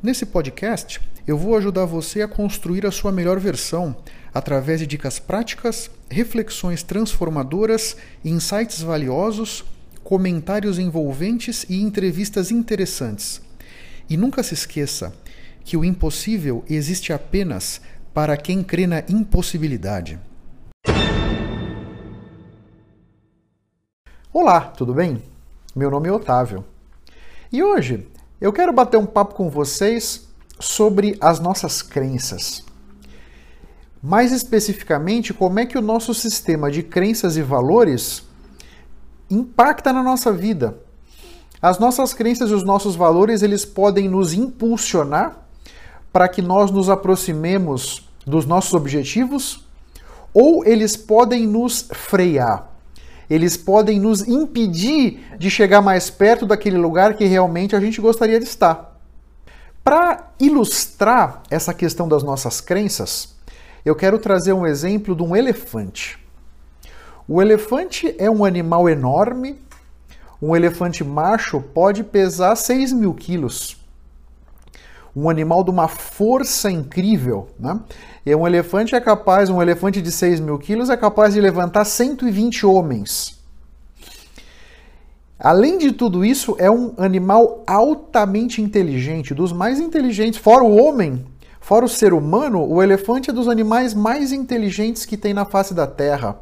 Nesse podcast, eu vou ajudar você a construir a sua melhor versão através de dicas práticas, reflexões transformadoras, insights valiosos, comentários envolventes e entrevistas interessantes. E nunca se esqueça que o impossível existe apenas para quem crê na impossibilidade. Olá, tudo bem? Meu nome é Otávio. E hoje eu quero bater um papo com vocês sobre as nossas crenças. Mais especificamente, como é que o nosso sistema de crenças e valores impacta na nossa vida. As nossas crenças e os nossos valores, eles podem nos impulsionar para que nós nos aproximemos dos nossos objetivos, ou eles podem nos frear. Eles podem nos impedir de chegar mais perto daquele lugar que realmente a gente gostaria de estar. Para ilustrar essa questão das nossas crenças, eu quero trazer um exemplo de um elefante. O elefante é um animal enorme. Um elefante macho pode pesar 6 mil quilos. Um animal de uma força incrível. Né? E um elefante é capaz, um elefante de 6 mil quilos é capaz de levantar 120 homens. Além de tudo isso, é um animal altamente inteligente, dos mais inteligentes, fora o homem, Fora o ser humano, o elefante é dos animais mais inteligentes que tem na face da Terra.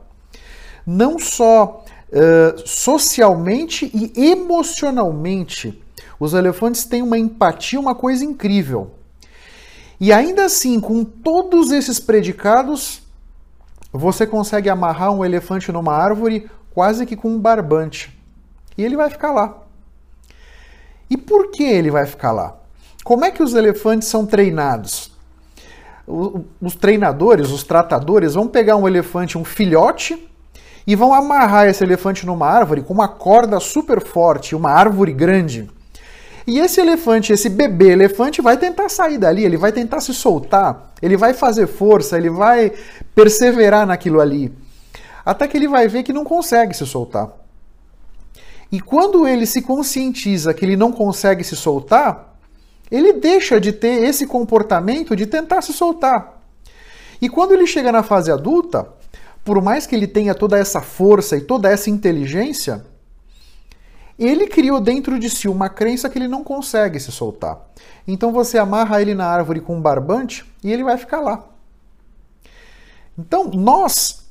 Não só uh, socialmente e emocionalmente, os elefantes têm uma empatia, uma coisa incrível. E ainda assim, com todos esses predicados, você consegue amarrar um elefante numa árvore quase que com um barbante. E ele vai ficar lá. E por que ele vai ficar lá? Como é que os elefantes são treinados? os treinadores, os tratadores, vão pegar um elefante, um filhote, e vão amarrar esse elefante numa árvore com uma corda super forte, uma árvore grande. E esse elefante, esse bebê elefante, vai tentar sair dali, ele vai tentar se soltar, ele vai fazer força, ele vai perseverar naquilo ali. Até que ele vai ver que não consegue se soltar. E quando ele se conscientiza que ele não consegue se soltar, ele deixa de ter esse comportamento de tentar se soltar. E quando ele chega na fase adulta, por mais que ele tenha toda essa força e toda essa inteligência, ele criou dentro de si uma crença que ele não consegue se soltar. Então você amarra ele na árvore com um barbante e ele vai ficar lá. Então nós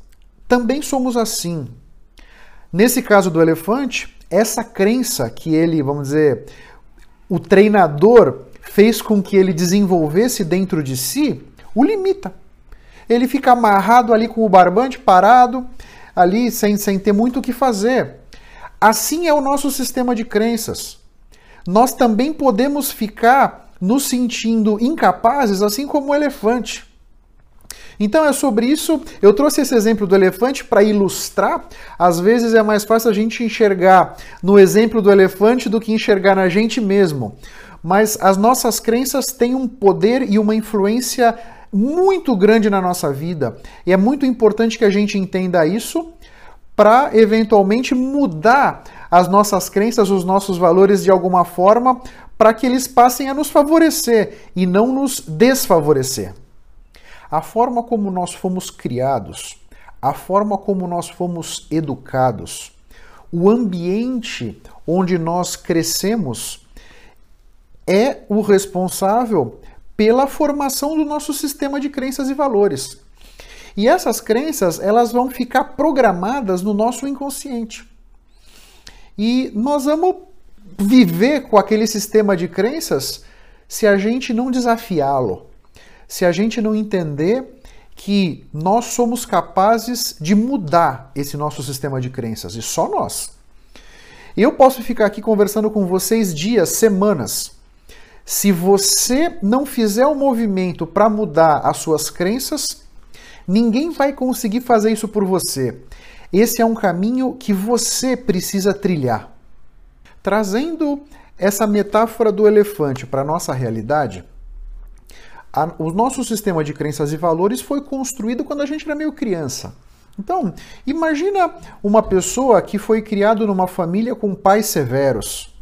também somos assim. Nesse caso do elefante, essa crença que ele, vamos dizer, o treinador fez com que ele desenvolvesse dentro de si, o limita. Ele fica amarrado ali com o barbante parado, ali sem, sem ter muito o que fazer. Assim é o nosso sistema de crenças. Nós também podemos ficar nos sentindo incapazes, assim como o elefante. Então é sobre isso. Eu trouxe esse exemplo do elefante para ilustrar. Às vezes é mais fácil a gente enxergar no exemplo do elefante do que enxergar na gente mesmo. Mas as nossas crenças têm um poder e uma influência muito grande na nossa vida. E é muito importante que a gente entenda isso para eventualmente mudar as nossas crenças, os nossos valores de alguma forma, para que eles passem a nos favorecer e não nos desfavorecer. A forma como nós fomos criados, a forma como nós fomos educados, o ambiente onde nós crescemos é o responsável pela formação do nosso sistema de crenças e valores. E essas crenças, elas vão ficar programadas no nosso inconsciente. E nós vamos viver com aquele sistema de crenças se a gente não desafiá-lo se a gente não entender que nós somos capazes de mudar esse nosso sistema de crenças, e só nós. Eu posso ficar aqui conversando com vocês dias, semanas. Se você não fizer o um movimento para mudar as suas crenças, Ninguém vai conseguir fazer isso por você. Esse é um caminho que você precisa trilhar. Trazendo essa metáfora do elefante para a nossa realidade, a, o nosso sistema de crenças e valores foi construído quando a gente era meio criança. Então, imagina uma pessoa que foi criado numa família com pais severos,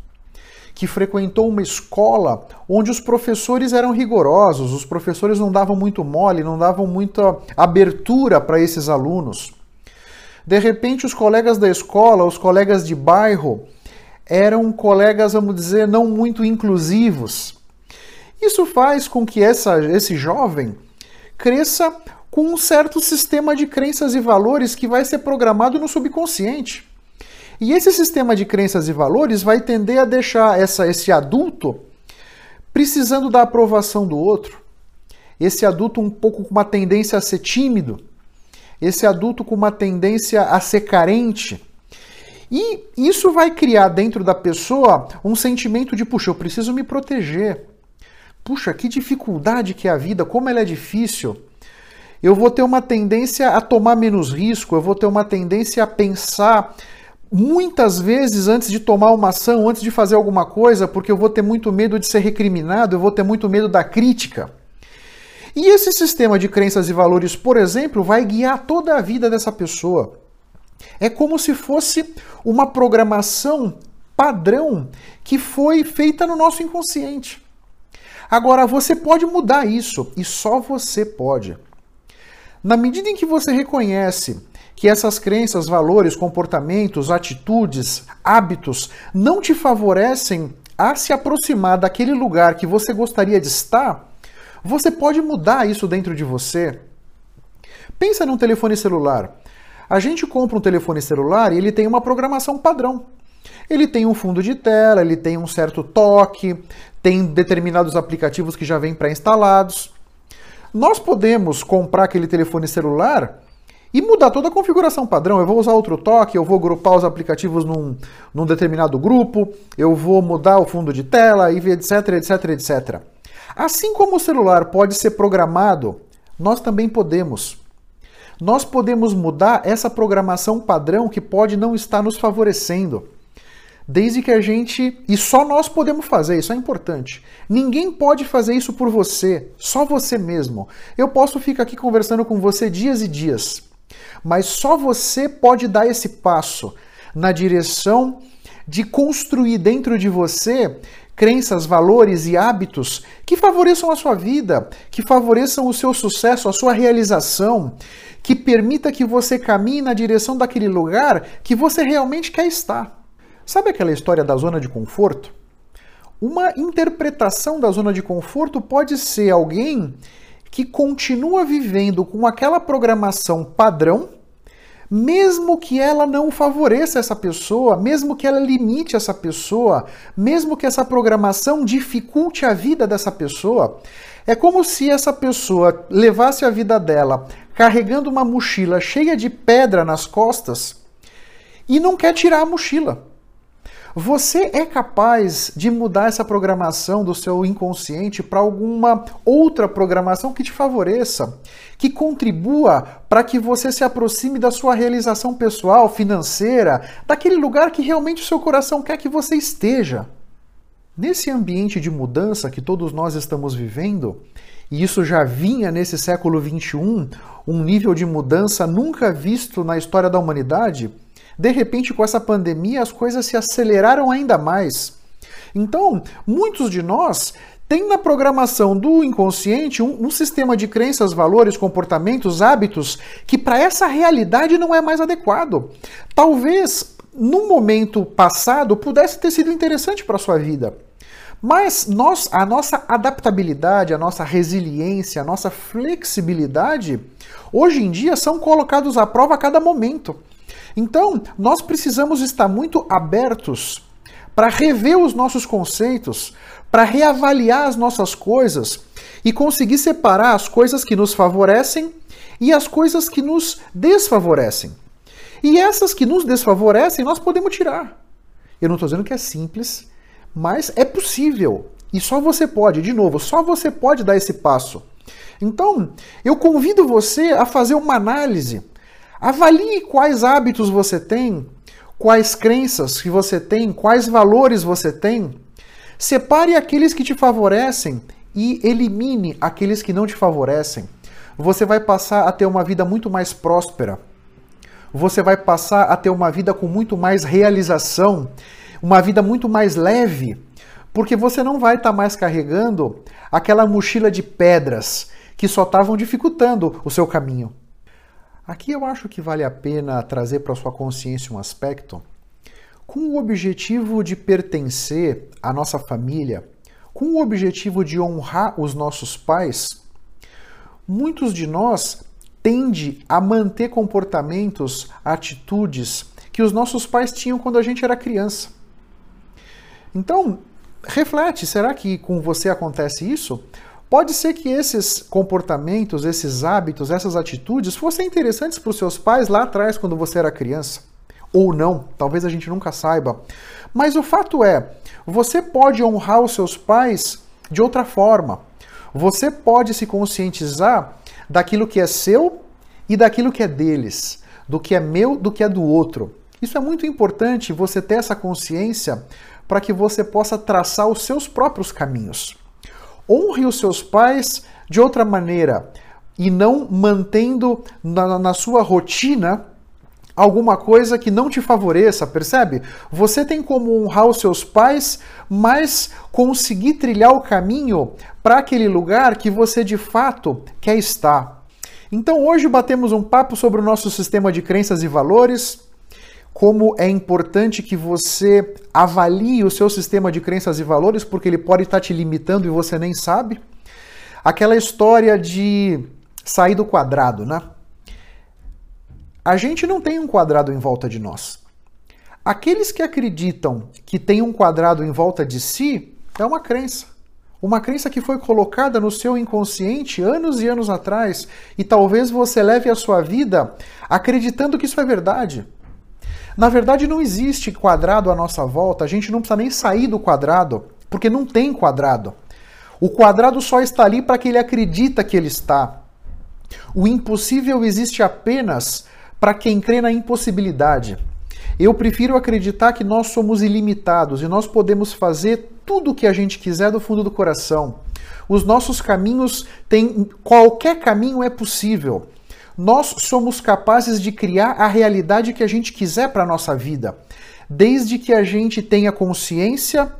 que frequentou uma escola onde os professores eram rigorosos, os professores não davam muito mole, não davam muita abertura para esses alunos. De repente, os colegas da escola, os colegas de bairro, eram colegas, vamos dizer, não muito inclusivos. Isso faz com que essa, esse jovem cresça com um certo sistema de crenças e valores que vai ser programado no subconsciente. E esse sistema de crenças e valores vai tender a deixar essa, esse adulto precisando da aprovação do outro. Esse adulto um pouco com uma tendência a ser tímido. Esse adulto com uma tendência a ser carente. E isso vai criar dentro da pessoa um sentimento de, puxa, eu preciso me proteger. Puxa, que dificuldade que é a vida, como ela é difícil. Eu vou ter uma tendência a tomar menos risco, eu vou ter uma tendência a pensar muitas vezes antes de tomar uma ação, antes de fazer alguma coisa, porque eu vou ter muito medo de ser recriminado, eu vou ter muito medo da crítica. E esse sistema de crenças e valores, por exemplo, vai guiar toda a vida dessa pessoa. É como se fosse uma programação padrão que foi feita no nosso inconsciente. Agora, você pode mudar isso, e só você pode. Na medida em que você reconhece que essas crenças, valores, comportamentos, atitudes, hábitos não te favorecem a se aproximar daquele lugar que você gostaria de estar, você pode mudar isso dentro de você. Pensa num telefone celular. A gente compra um telefone celular e ele tem uma programação padrão. Ele tem um fundo de tela, ele tem um certo toque, tem determinados aplicativos que já vêm pré-instalados. Nós podemos comprar aquele telefone celular e mudar toda a configuração padrão. Eu vou usar outro toque, eu vou grupar os aplicativos num, num determinado grupo, eu vou mudar o fundo de tela, e etc, etc, etc. Assim como o celular pode ser programado, nós também podemos nós podemos mudar essa programação padrão que pode não estar nos favorecendo. Desde que a gente. E só nós podemos fazer, isso é importante. Ninguém pode fazer isso por você, só você mesmo. Eu posso ficar aqui conversando com você dias e dias, mas só você pode dar esse passo na direção de construir dentro de você crenças, valores e hábitos que favoreçam a sua vida, que favoreçam o seu sucesso, a sua realização, que permita que você caminhe na direção daquele lugar que você realmente quer estar. Sabe aquela história da zona de conforto? Uma interpretação da zona de conforto pode ser alguém que continua vivendo com aquela programação padrão, mesmo que ela não favoreça essa pessoa, mesmo que ela limite essa pessoa, mesmo que essa programação dificulte a vida dessa pessoa. É como se essa pessoa levasse a vida dela carregando uma mochila cheia de pedra nas costas e não quer tirar a mochila. Você é capaz de mudar essa programação do seu inconsciente para alguma outra programação que te favoreça, que contribua para que você se aproxime da sua realização pessoal, financeira, daquele lugar que realmente o seu coração quer que você esteja. Nesse ambiente de mudança que todos nós estamos vivendo, e isso já vinha nesse século XXI, um nível de mudança nunca visto na história da humanidade, de repente, com essa pandemia, as coisas se aceleraram ainda mais. Então, muitos de nós têm na programação do inconsciente um, um sistema de crenças, valores, comportamentos, hábitos que para essa realidade não é mais adequado. Talvez no momento passado pudesse ter sido interessante para sua vida. Mas nós, a nossa adaptabilidade, a nossa resiliência, a nossa flexibilidade, hoje em dia são colocados à prova a cada momento. Então, nós precisamos estar muito abertos para rever os nossos conceitos, para reavaliar as nossas coisas e conseguir separar as coisas que nos favorecem e as coisas que nos desfavorecem. E essas que nos desfavorecem, nós podemos tirar. Eu não estou dizendo que é simples, mas é possível. E só você pode, de novo, só você pode dar esse passo. Então, eu convido você a fazer uma análise. Avalie quais hábitos você tem, quais crenças que você tem, quais valores você tem. Separe aqueles que te favorecem e elimine aqueles que não te favorecem. Você vai passar a ter uma vida muito mais próspera. Você vai passar a ter uma vida com muito mais realização, uma vida muito mais leve, porque você não vai estar tá mais carregando aquela mochila de pedras que só estavam dificultando o seu caminho. Aqui eu acho que vale a pena trazer para sua consciência um aspecto com o objetivo de pertencer à nossa família, com o objetivo de honrar os nossos pais. Muitos de nós tende a manter comportamentos, atitudes que os nossos pais tinham quando a gente era criança. Então, reflete, será que com você acontece isso? Pode ser que esses comportamentos, esses hábitos, essas atitudes fossem interessantes para os seus pais lá atrás, quando você era criança. Ou não, talvez a gente nunca saiba. Mas o fato é, você pode honrar os seus pais de outra forma. Você pode se conscientizar daquilo que é seu e daquilo que é deles, do que é meu, do que é do outro. Isso é muito importante você ter essa consciência para que você possa traçar os seus próprios caminhos. Honre os seus pais de outra maneira e não mantendo na, na sua rotina alguma coisa que não te favoreça, percebe? Você tem como honrar os seus pais, mas conseguir trilhar o caminho para aquele lugar que você de fato quer estar. Então hoje batemos um papo sobre o nosso sistema de crenças e valores como é importante que você avalie o seu sistema de crenças e valores, porque ele pode estar te limitando e você nem sabe. Aquela história de sair do quadrado, né? A gente não tem um quadrado em volta de nós. Aqueles que acreditam que tem um quadrado em volta de si é uma crença. Uma crença que foi colocada no seu inconsciente anos e anos atrás, e talvez você leve a sua vida acreditando que isso é verdade. Na verdade, não existe quadrado à nossa volta, a gente não precisa nem sair do quadrado, porque não tem quadrado. O quadrado só está ali para que ele acredita que ele está. O impossível existe apenas para quem crê na impossibilidade. Eu prefiro acreditar que nós somos ilimitados e nós podemos fazer tudo o que a gente quiser do fundo do coração. Os nossos caminhos têm. qualquer caminho é possível. Nós somos capazes de criar a realidade que a gente quiser para a nossa vida, desde que a gente tenha consciência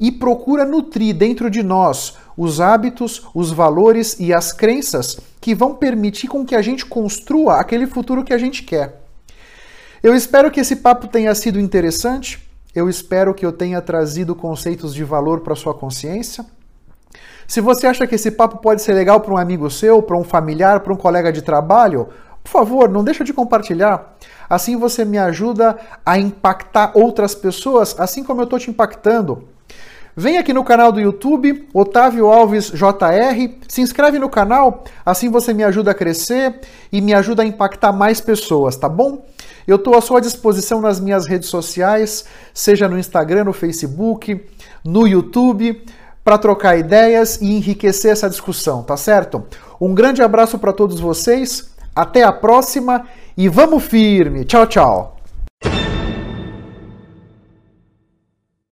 e procura nutrir dentro de nós os hábitos, os valores e as crenças que vão permitir com que a gente construa aquele futuro que a gente quer. Eu espero que esse papo tenha sido interessante. Eu espero que eu tenha trazido conceitos de valor para sua consciência. Se você acha que esse papo pode ser legal para um amigo seu, para um familiar, para um colega de trabalho, por favor, não deixa de compartilhar. Assim você me ajuda a impactar outras pessoas, assim como eu estou te impactando. Vem aqui no canal do YouTube, Otávio Alves JR, se inscreve no canal, assim você me ajuda a crescer e me ajuda a impactar mais pessoas, tá bom? Eu estou à sua disposição nas minhas redes sociais, seja no Instagram, no Facebook, no YouTube para trocar ideias e enriquecer essa discussão, tá certo? Um grande abraço para todos vocês, até a próxima e vamos firme. Tchau, tchau.